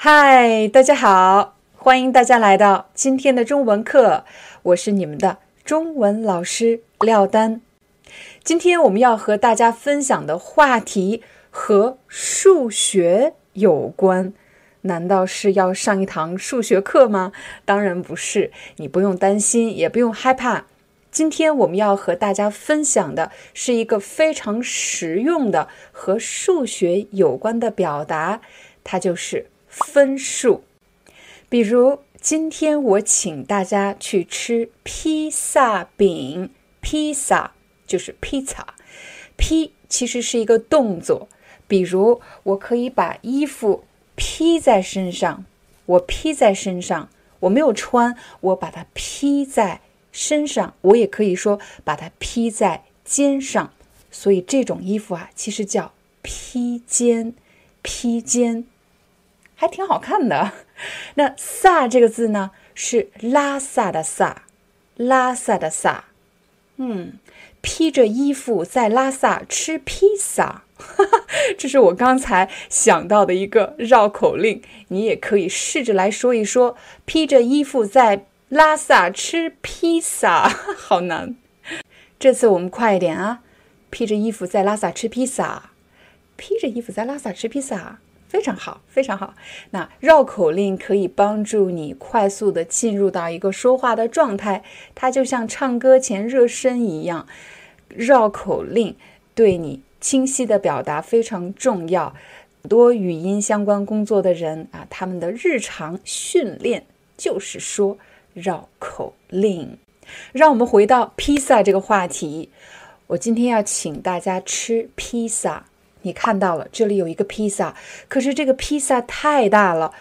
嗨，大家好，欢迎大家来到今天的中文课，我是你们的中文老师廖丹。今天我们要和大家分享的话题和数学有关，难道是要上一堂数学课吗？当然不是，你不用担心，也不用害怕。今天我们要和大家分享的是一个非常实用的和数学有关的表达，它就是分数。比如，今天我请大家去吃披萨饼，披萨就是披萨，披其实是一个动作。比如，我可以把衣服披在身上，我披在身上，我没有穿，我把它披在。身上，我也可以说把它披在肩上，所以这种衣服啊，其实叫披肩，披肩。还挺好看的。那“萨”这个字呢，是拉萨的“萨”，拉萨的“萨”。嗯，披着衣服在拉萨吃披萨，这是我刚才想到的一个绕口令。你也可以试着来说一说，披着衣服在。拉萨吃披萨 好难，这次我们快一点啊！披着衣服在拉萨吃披萨，披着衣服在拉萨吃披萨，非常好，非常好。那绕口令可以帮助你快速的进入到一个说话的状态，它就像唱歌前热身一样。绕口令对你清晰的表达非常重要。很多语音相关工作的人啊，他们的日常训练就是说。绕口令，让我们回到披萨这个话题。我今天要请大家吃披萨。你看到了，这里有一个披萨，可是这个披萨太大了，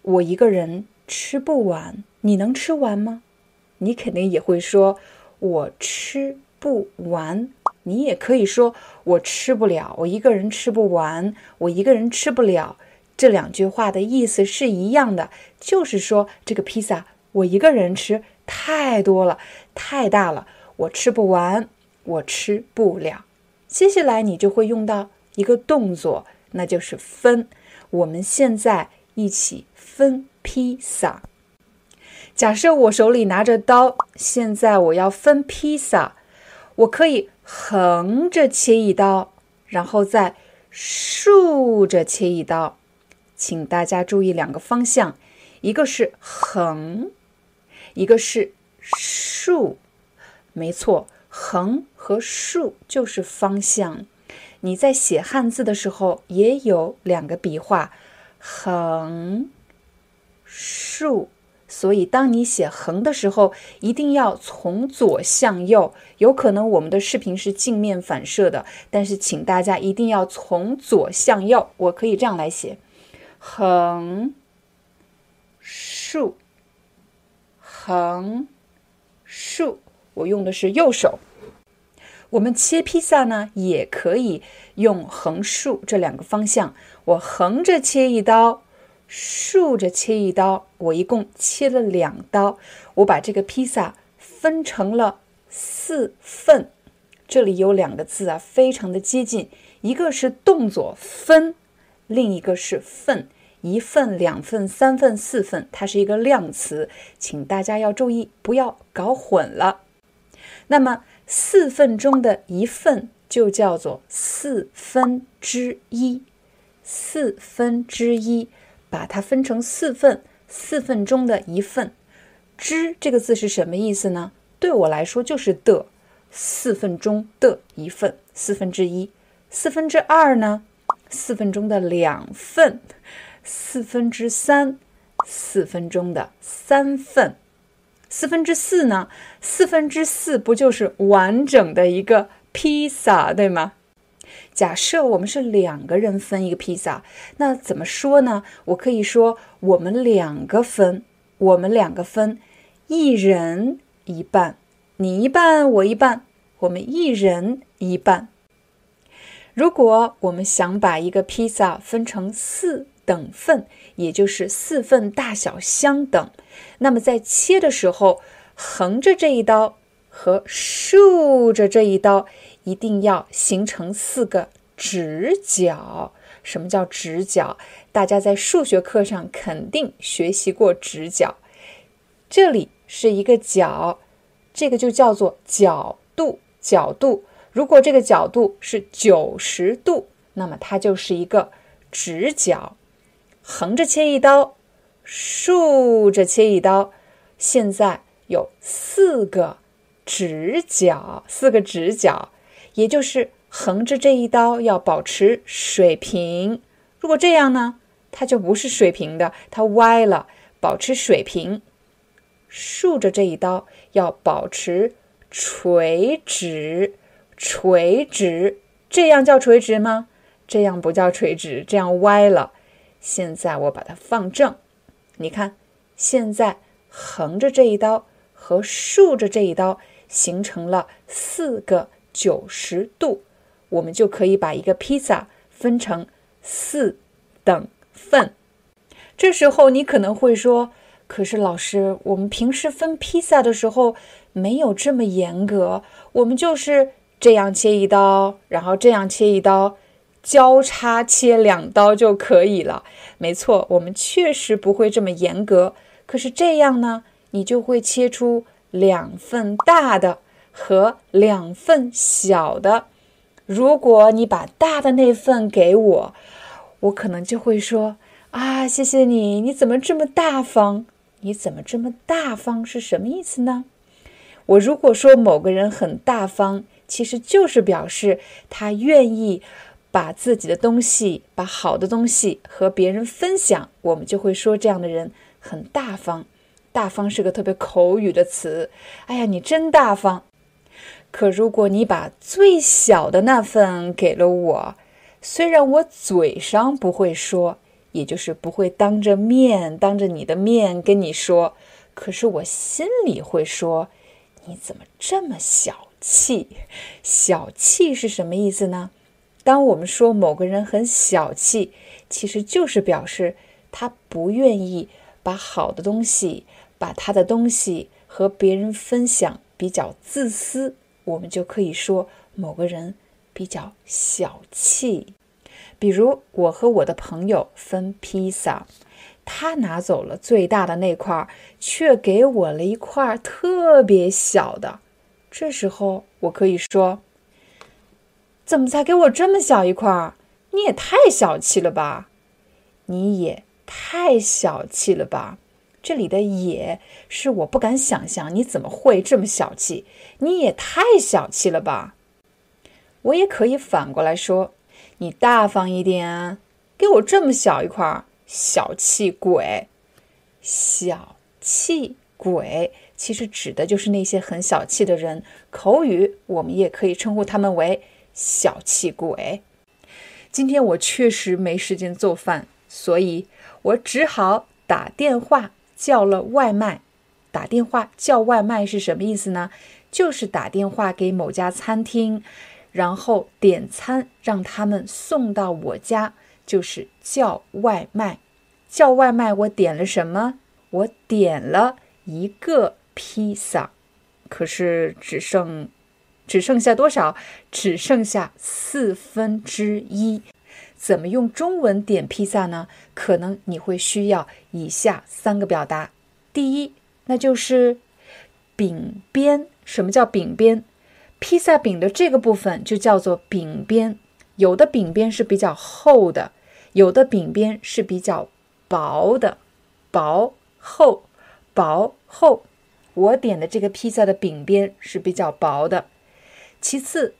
我一个人吃不完。你能吃完吗？你肯定也会说“我吃不完”。你也可以说“我吃不了”。我一个人吃不完，我一个人吃不了。这两句话的意思是一样的，就是说这个披萨。我一个人吃太多了，太大了，我吃不完，我吃不了。接下来你就会用到一个动作，那就是分。我们现在一起分披萨。假设我手里拿着刀，现在我要分披萨，我可以横着切一刀，然后再竖着切一刀。请大家注意两个方向，一个是横。一个是竖，没错，横和竖就是方向。你在写汉字的时候也有两个笔画，横、竖。所以当你写横的时候，一定要从左向右。有可能我们的视频是镜面反射的，但是请大家一定要从左向右。我可以这样来写：横、竖。横、竖，我用的是右手。我们切披萨呢，也可以用横、竖这两个方向。我横着切一刀，竖着切一刀，我一共切了两刀。我把这个披萨分成了四份。这里有两个字啊，非常的接近，一个是动作分，另一个是份。一份、两份、三份、四份，它是一个量词，请大家要注意，不要搞混了。那么四份中的一份就叫做四分之一，四分之一，把它分成四份，四份中的一份。之这个字是什么意思呢？对我来说就是的，四份中的一份，四分之一。四分之二呢？四份中的两份。四分之三，四分钟的三份，四分之四呢？四分之四不就是完整的一个披萨，对吗？假设我们是两个人分一个披萨，那怎么说呢？我可以说我们两个分，我们两个分，一人一半，你一半，我一半，我们一人一半。如果我们想把一个披萨分成四等份，也就是四份大小相等，那么在切的时候，横着这一刀和竖着这一刀。一定要形成四个直角。什么叫直角？大家在数学课上肯定学习过直角。这里是一个角，这个就叫做角度。角度，如果这个角度是九十度，那么它就是一个直角。横着切一刀，竖着切一刀，现在有四个直角，四个直角。也就是横着这一刀要保持水平，如果这样呢，它就不是水平的，它歪了。保持水平，竖着这一刀要保持垂直，垂直，这样叫垂直吗？这样不叫垂直，这样歪了。现在我把它放正，你看，现在横着这一刀和竖着这一刀形成了四个。九十度，我们就可以把一个披萨分成四等份。这时候你可能会说：“可是老师，我们平时分披萨的时候没有这么严格，我们就是这样切一刀，然后这样切一刀，交叉切两刀就可以了。”没错，我们确实不会这么严格。可是这样呢，你就会切出两份大的。和两份小的，如果你把大的那份给我，我可能就会说啊，谢谢你，你怎么这么大方？你怎么这么大方是什么意思呢？我如果说某个人很大方，其实就是表示他愿意把自己的东西、把好的东西和别人分享，我们就会说这样的人很大方。大方是个特别口语的词，哎呀，你真大方。可如果你把最小的那份给了我，虽然我嘴上不会说，也就是不会当着面当着你的面跟你说，可是我心里会说，你怎么这么小气？小气是什么意思呢？当我们说某个人很小气，其实就是表示他不愿意把好的东西、把他的东西和别人分享，比较自私。我们就可以说某个人比较小气，比如我和我的朋友分披萨，他拿走了最大的那块，却给我了一块特别小的。这时候我可以说：“怎么才给我这么小一块？你也太小气了吧！你也太小气了吧！”这里的“也”是我不敢想象，你怎么会这么小气？你也太小气了吧！我也可以反过来说，你大方一点，给我这么小一块，小气鬼！小气鬼其实指的就是那些很小气的人，口语我们也可以称呼他们为小气鬼。今天我确实没时间做饭，所以我只好打电话。叫了外卖，打电话叫外卖是什么意思呢？就是打电话给某家餐厅，然后点餐让他们送到我家，就是叫外卖。叫外卖，我点了什么？我点了一个披萨，可是只剩只剩下多少？只剩下四分之一。怎么用中文点披萨呢？可能你会需要以下三个表达。第一，那就是饼边。什么叫饼边？披萨饼的这个部分就叫做饼边。有的饼边是比较厚的，有的饼边是比较薄的。薄厚，薄厚。我点的这个披萨的饼边是比较薄的。其次。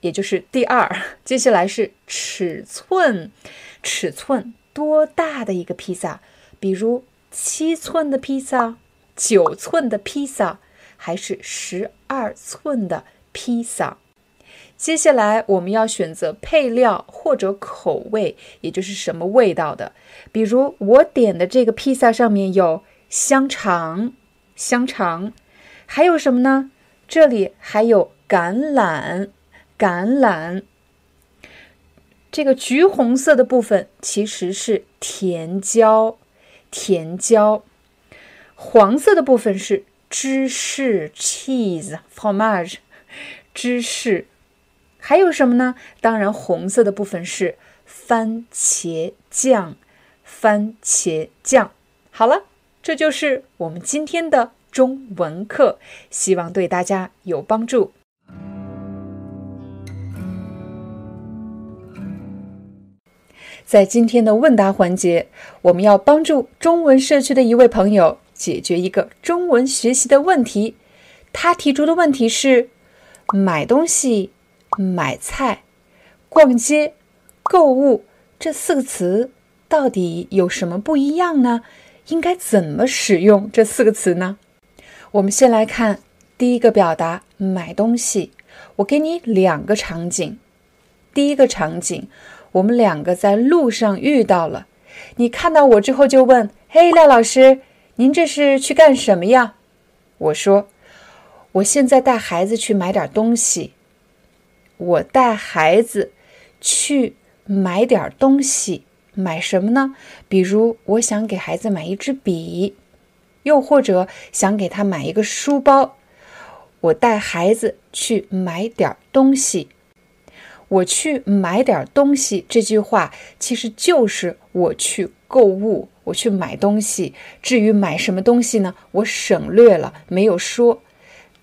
也就是第二，接下来是尺寸，尺寸多大的一个披萨？比如七寸的披萨、九寸的披萨，还是十二寸的披萨？接下来我们要选择配料或者口味，也就是什么味道的。比如我点的这个披萨上面有香肠，香肠，还有什么呢？这里还有橄榄，橄榄。这个橘红色的部分其实是甜椒，甜椒。黄色的部分是芝士 （cheese），fromage，芝士。还有什么呢？当然，红色的部分是番茄酱，番茄酱。好了，这就是我们今天的中文课，希望对大家有帮助。在今天的问答环节，我们要帮助中文社区的一位朋友解决一个中文学习的问题。他提出的问题是：买东西、买菜、逛街、购物这四个词到底有什么不一样呢？应该怎么使用这四个词呢？我们先来看第一个表达“买东西”。我给你两个场景。第一个场景。我们两个在路上遇到了，你看到我之后就问：“嘿，廖老师，您这是去干什么呀？”我说：“我现在带孩子去买点东西。”我带孩子去买点东西，买什么呢？比如我想给孩子买一支笔，又或者想给他买一个书包。我带孩子去买点东西。我去买点东西，这句话其实就是我去购物，我去买东西。至于买什么东西呢？我省略了，没有说。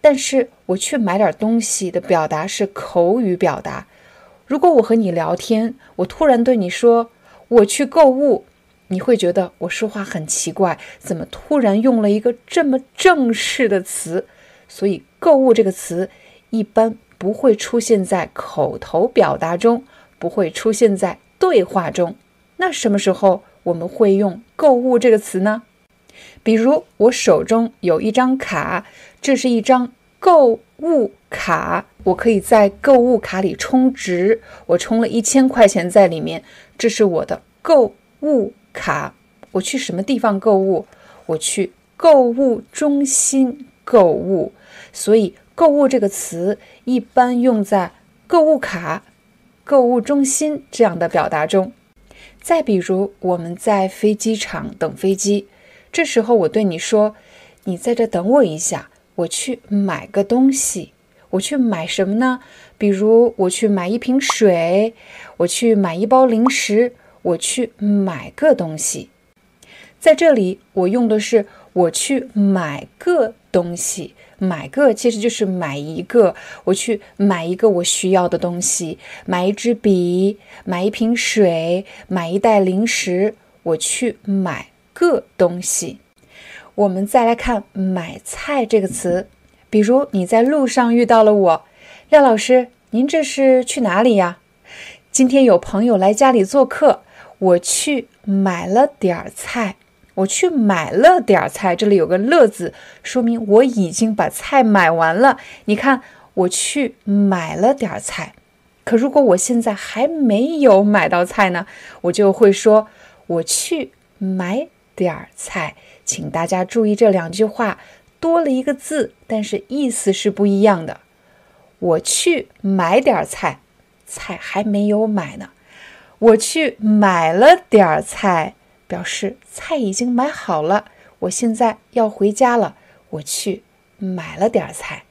但是我去买点东西的表达是口语表达。如果我和你聊天，我突然对你说我去购物，你会觉得我说话很奇怪，怎么突然用了一个这么正式的词？所以“购物”这个词一般。不会出现在口头表达中，不会出现在对话中。那什么时候我们会用“购物”这个词呢？比如我手中有一张卡，这是一张购物卡，我可以在购物卡里充值，我充了一千块钱在里面，这是我的购物卡。我去什么地方购物？我去购物中心购物，所以。购物这个词一般用在购物卡、购物中心这样的表达中。再比如，我们在飞机场等飞机，这时候我对你说：“你在这等我一下，我去买个东西。我去买什么呢？比如，我去买一瓶水，我去买一包零食，我去买个东西。”在这里，我用的是“我去买个东西”。买个其实就是买一个，我去买一个我需要的东西，买一支笔，买一瓶水，买一袋零食，我去买个东西。我们再来看“买菜”这个词，比如你在路上遇到了我，廖老师，您这是去哪里呀？今天有朋友来家里做客，我去买了点儿菜。我去买了点菜，这里有个“乐”字，说明我已经把菜买完了。你看，我去买了点菜。可如果我现在还没有买到菜呢，我就会说我去买点菜。请大家注意这两句话多了一个字，但是意思是不一样的。我去买点菜，菜还没有买呢。我去买了点菜。表示菜已经买好了，我现在要回家了。我去买了点菜。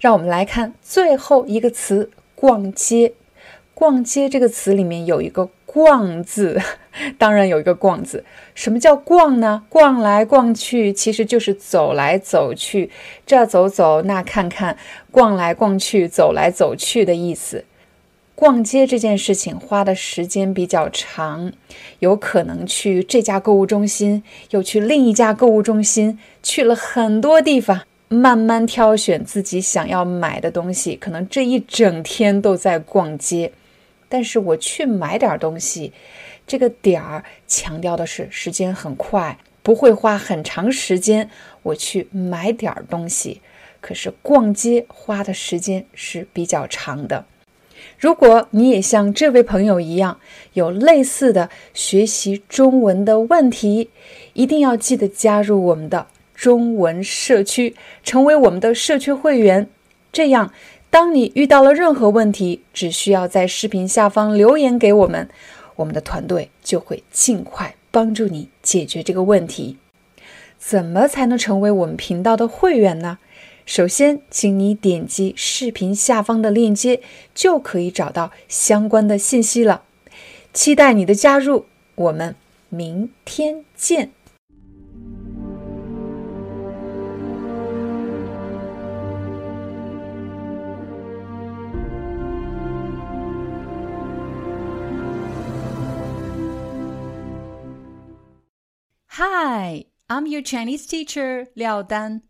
让我们来看最后一个词“逛街”。逛街这个词里面有一个“逛”字，当然有一个“逛”字。什么叫逛呢？逛来逛去，其实就是走来走去，这走走，那看看，逛来逛去，走来走去的意思。逛街这件事情花的时间比较长，有可能去这家购物中心，又去另一家购物中心，去了很多地方，慢慢挑选自己想要买的东西，可能这一整天都在逛街。但是我去买点东西，这个点儿强调的是时间很快，不会花很长时间。我去买点东西，可是逛街花的时间是比较长的。如果你也像这位朋友一样有类似的学习中文的问题，一定要记得加入我们的中文社区，成为我们的社区会员。这样，当你遇到了任何问题，只需要在视频下方留言给我们，我们的团队就会尽快帮助你解决这个问题。怎么才能成为我们频道的会员呢？首先，请你点击视频下方的链接，就可以找到相关的信息了。期待你的加入，我们明天见。Hi, I'm your Chinese teacher Liao Dan.